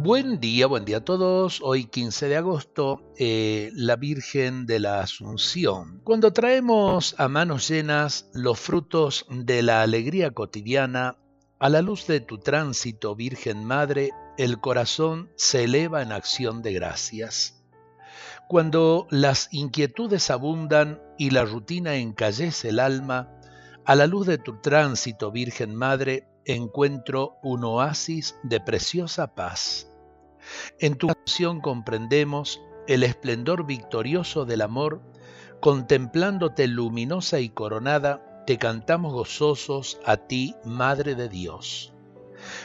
Buen día, buen día a todos. Hoy 15 de agosto, eh, la Virgen de la Asunción. Cuando traemos a manos llenas los frutos de la alegría cotidiana, a la luz de tu tránsito, Virgen Madre, el corazón se eleva en acción de gracias. Cuando las inquietudes abundan y la rutina encallece el alma, a la luz de tu tránsito, Virgen Madre, encuentro un oasis de preciosa paz. En tu canción comprendemos el esplendor victorioso del amor, contemplándote luminosa y coronada, te cantamos gozosos a ti, Madre de Dios.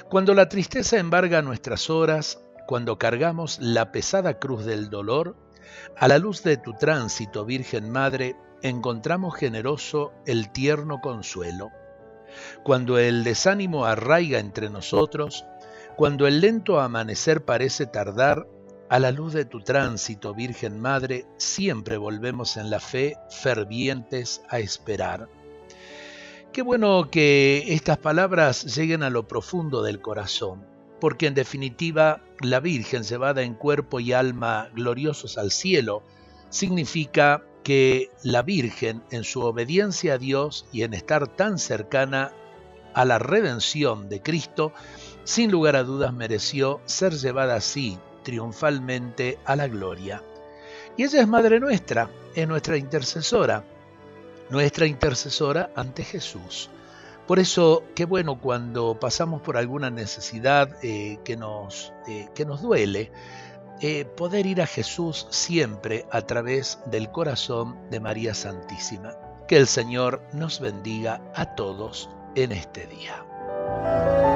Cuando la tristeza embarga nuestras horas, cuando cargamos la pesada cruz del dolor, a la luz de tu tránsito, Virgen Madre, encontramos generoso el tierno consuelo. Cuando el desánimo arraiga entre nosotros, cuando el lento amanecer parece tardar, a la luz de tu tránsito, Virgen Madre, siempre volvemos en la fe fervientes a esperar. Qué bueno que estas palabras lleguen a lo profundo del corazón, porque en definitiva la Virgen llevada en cuerpo y alma gloriosos al cielo significa que la Virgen, en su obediencia a Dios y en estar tan cercana a la redención de Cristo, sin lugar a dudas mereció ser llevada así, triunfalmente, a la gloria. Y ella es Madre nuestra, es nuestra intercesora, nuestra intercesora ante Jesús. Por eso, qué bueno cuando pasamos por alguna necesidad eh, que, nos, eh, que nos duele, eh, poder ir a Jesús siempre a través del corazón de María Santísima. Que el Señor nos bendiga a todos en este día.